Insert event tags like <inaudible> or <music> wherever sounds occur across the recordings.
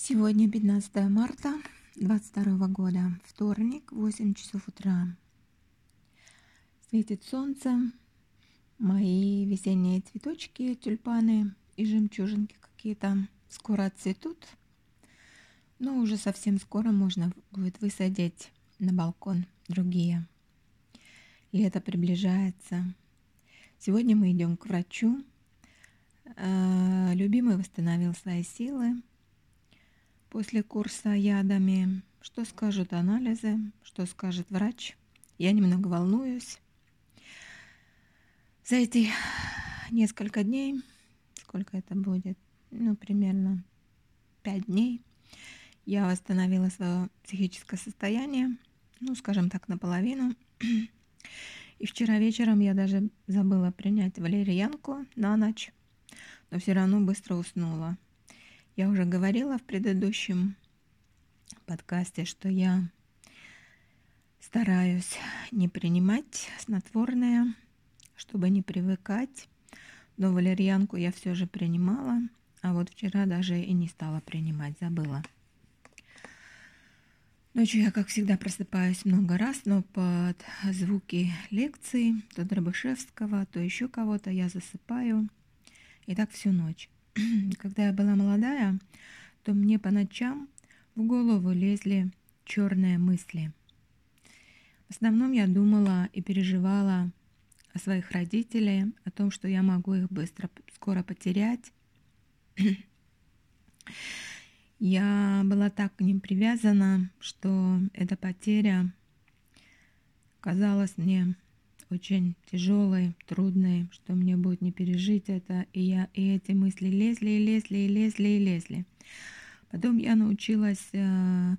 Сегодня 15 марта 22 года, вторник, 8 часов утра. Светит солнце, мои весенние цветочки, тюльпаны и жемчужинки какие-то скоро отцветут. Но уже совсем скоро можно будет высадить на балкон другие. Лето приближается. Сегодня мы идем к врачу. Э, любимый восстановил свои силы, после курса ядами, что скажут анализы, что скажет врач. Я немного волнуюсь. За эти несколько дней, сколько это будет, ну, примерно пять дней, я восстановила свое психическое состояние, ну, скажем так, наполовину. И вчера вечером я даже забыла принять валерьянку на ночь, но все равно быстро уснула. Я уже говорила в предыдущем подкасте, что я стараюсь не принимать снотворное, чтобы не привыкать. Но валерьянку я все же принимала, а вот вчера даже и не стала принимать, забыла. Ночью я, как всегда, просыпаюсь много раз, но под звуки лекций, то Дробышевского, то еще кого-то я засыпаю. И так всю ночь. <clears throat> Когда я была молодая, то мне по ночам в голову лезли черные мысли. В основном я думала и переживала о своих родителях, о том, что я могу их быстро, скоро потерять. <clears throat> Я была так к ним привязана, что эта потеря казалась мне очень тяжелой, трудной, что мне будет не пережить это. И, я, и эти мысли лезли, и лезли, и лезли, и лезли. Потом я научилась, э,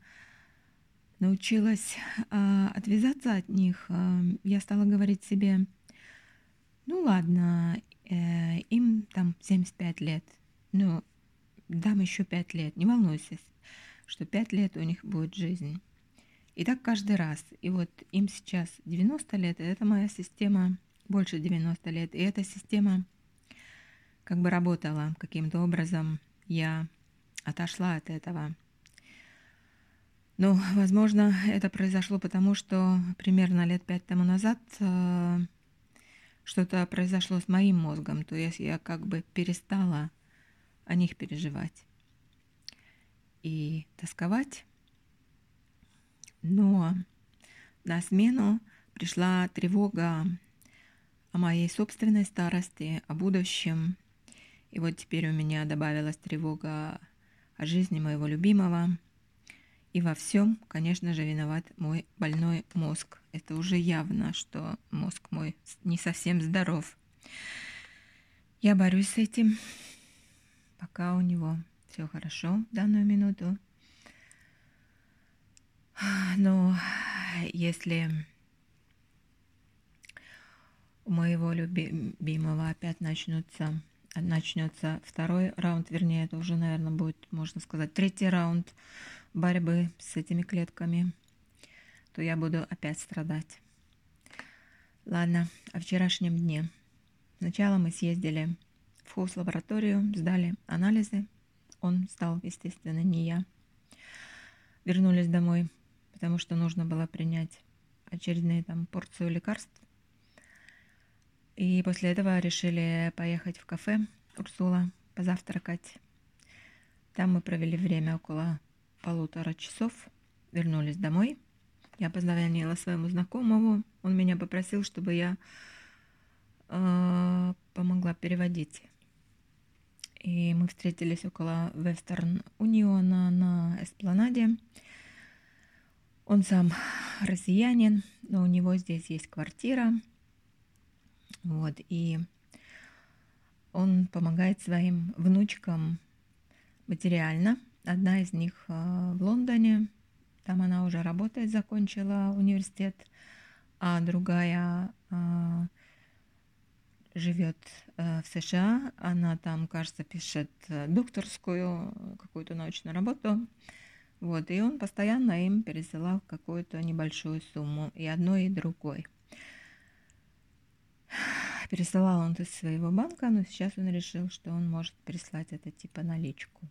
научилась э, отвязаться от них. Э, я стала говорить себе, ну ладно, им там 75 лет, ну дам еще 5 лет, не волнуйся, что 5 лет у них будет жизнь. И так каждый раз. И вот им сейчас 90 лет, это моя система больше 90 лет. И эта система как бы работала каким-то образом. Я отошла от этого. Но, возможно, это произошло потому, что примерно лет пять тому назад э, что-то произошло с моим мозгом. То есть я как бы перестала о них переживать и тосковать но на смену пришла тревога о моей собственной старости, о будущем. И вот теперь у меня добавилась тревога о жизни моего любимого. И во всем, конечно же, виноват мой больной мозг. Это уже явно, что мозг мой не совсем здоров. Я борюсь с этим, пока у него все хорошо в данную минуту. <sighs> Но <sighs> если у моего любимого опять начнется, начнется второй раунд, вернее, это уже, наверное, будет, можно сказать, третий раунд борьбы с этими клетками, то я буду опять страдать. Ладно, о вчерашнем дне. Сначала мы съездили в хоус-лабораторию, сдали анализы. Он сдал, естественно, не я. Вернулись домой потому что нужно было принять очередные там порцию лекарств. И после этого решили поехать в кафе Урсула позавтракать. Там мы провели время около полутора часов, вернулись домой. Я позвонила своему знакомому, он меня попросил, чтобы я э, помогла переводить. И мы встретились около Вестерн Униона на Эспланаде. Он сам россиянин, но у него здесь есть квартира. Вот, и он помогает своим внучкам материально. Одна из них э, в Лондоне, там она уже работает, закончила университет, а другая э, живет э, в США. Она там, кажется, пишет докторскую какую-то научную работу. Вот, и он постоянно им пересылал какую-то небольшую сумму, и одной, и другой. <sighs> Пересылал он из своего банка, но сейчас он решил, что он может переслать это типа наличку.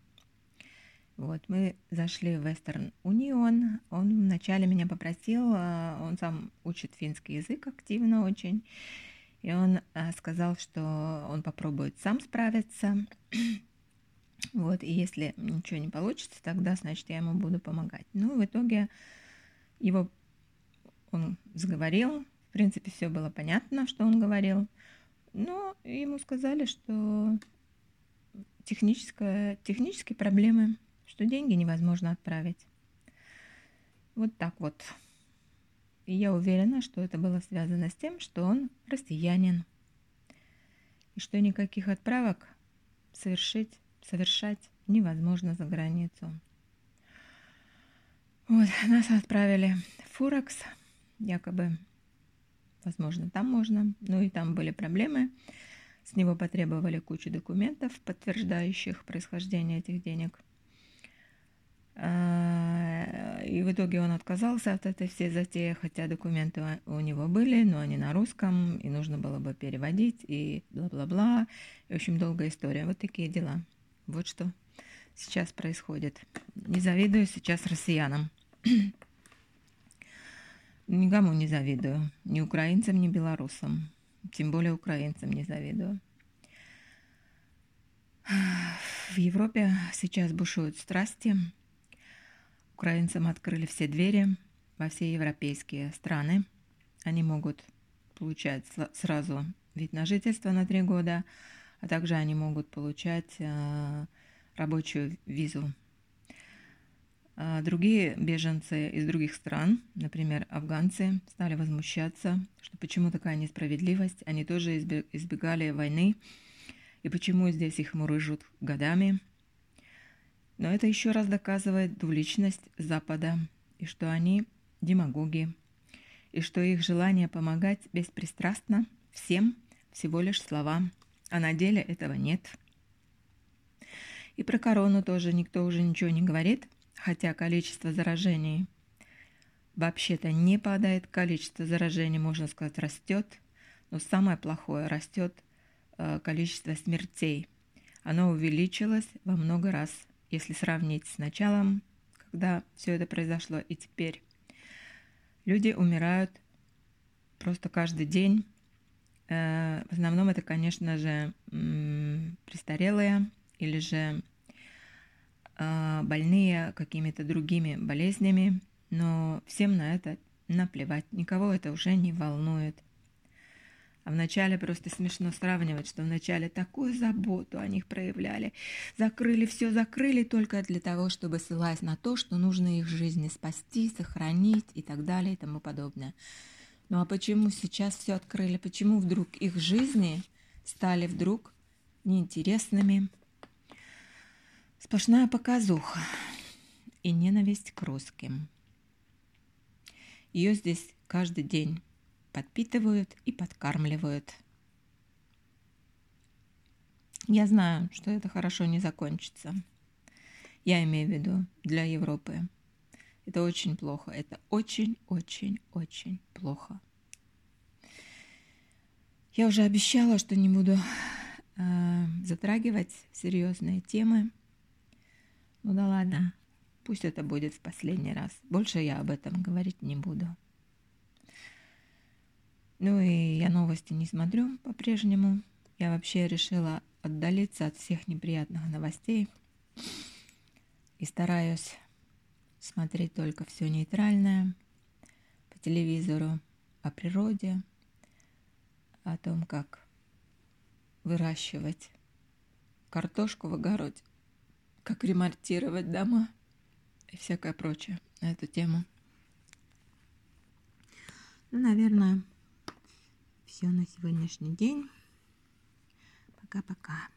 Вот, мы зашли в Western Union. Он вначале меня попросил, а, он сам учит финский язык активно очень. И он а, сказал, что он попробует сам справиться. <clears throat> Вот, и если ничего не получится, тогда, значит, я ему буду помогать. Ну, в итоге его он заговорил. В принципе, все было понятно, что он говорил. Но ему сказали, что техническая, технические проблемы что деньги невозможно отправить. Вот так вот. И я уверена, что это было связано с тем, что он россиянин. И что никаких отправок совершить, совершать невозможно за границу. Вот, нас отправили в Фурекс, якобы, возможно, там можно, ну и там были проблемы. С него потребовали кучу документов, подтверждающих происхождение этих денег – а, и в итоге он отказался от этой всей затеи, хотя документы у него были, но они на русском, и нужно было бы переводить, и бла-бла-бла. В общем, долгая история. Вот такие дела. Вот что сейчас происходит. Не завидую сейчас россиянам. <clears throat> Никому не завидую. Ни украинцам, ни белорусам. Тем более украинцам не завидую. В Европе сейчас бушуют страсти. Украинцам открыли все двери во все европейские страны. Они могут получать сразу вид на жительство на три года, а также они могут получать э, рабочую визу. А другие беженцы из других стран, например, афганцы, стали возмущаться, что почему такая несправедливость, они тоже избегали войны, и почему здесь их мурыжут годами – но это еще раз доказывает двуличность Запада, и что они демагоги, и что их желание помогать беспристрастно всем всего лишь слова, а на деле этого нет. И про корону тоже никто уже ничего не говорит, хотя количество заражений вообще-то не падает, количество заражений, можно сказать, растет, но самое плохое растет э, количество смертей. Оно увеличилось во много раз – если сравнить с началом, когда все это произошло, и теперь. Люди умирают просто каждый день. Э, в основном это, конечно же, престарелые или же э, больные какими-то другими болезнями, но всем на это наплевать, никого это уже не волнует. А вначале просто смешно сравнивать, что вначале такую заботу о них проявляли. Закрыли все, закрыли только для того, чтобы ссылаясь на то, что нужно их жизни спасти, сохранить и так далее и тому подобное. Ну а почему сейчас все открыли? Почему вдруг их жизни стали вдруг неинтересными? Сплошная показуха и ненависть к русским. Ее здесь каждый день подпитывают и подкармливают. Я знаю, что это хорошо не закончится. Я имею в виду для Европы. Это очень плохо. Это очень-очень-очень плохо. Я уже обещала, что не буду э, затрагивать серьезные темы. Ну да ладно, пусть это будет в последний раз. Больше я об этом говорить не буду. Ну и я новости не смотрю по-прежнему. Я вообще решила отдалиться от всех неприятных новостей и стараюсь смотреть только все нейтральное по телевизору о природе, о том, как выращивать картошку в огороде, как ремонтировать дома и всякое прочее на эту тему. Ну, наверное, все на сегодняшний день. Пока-пока.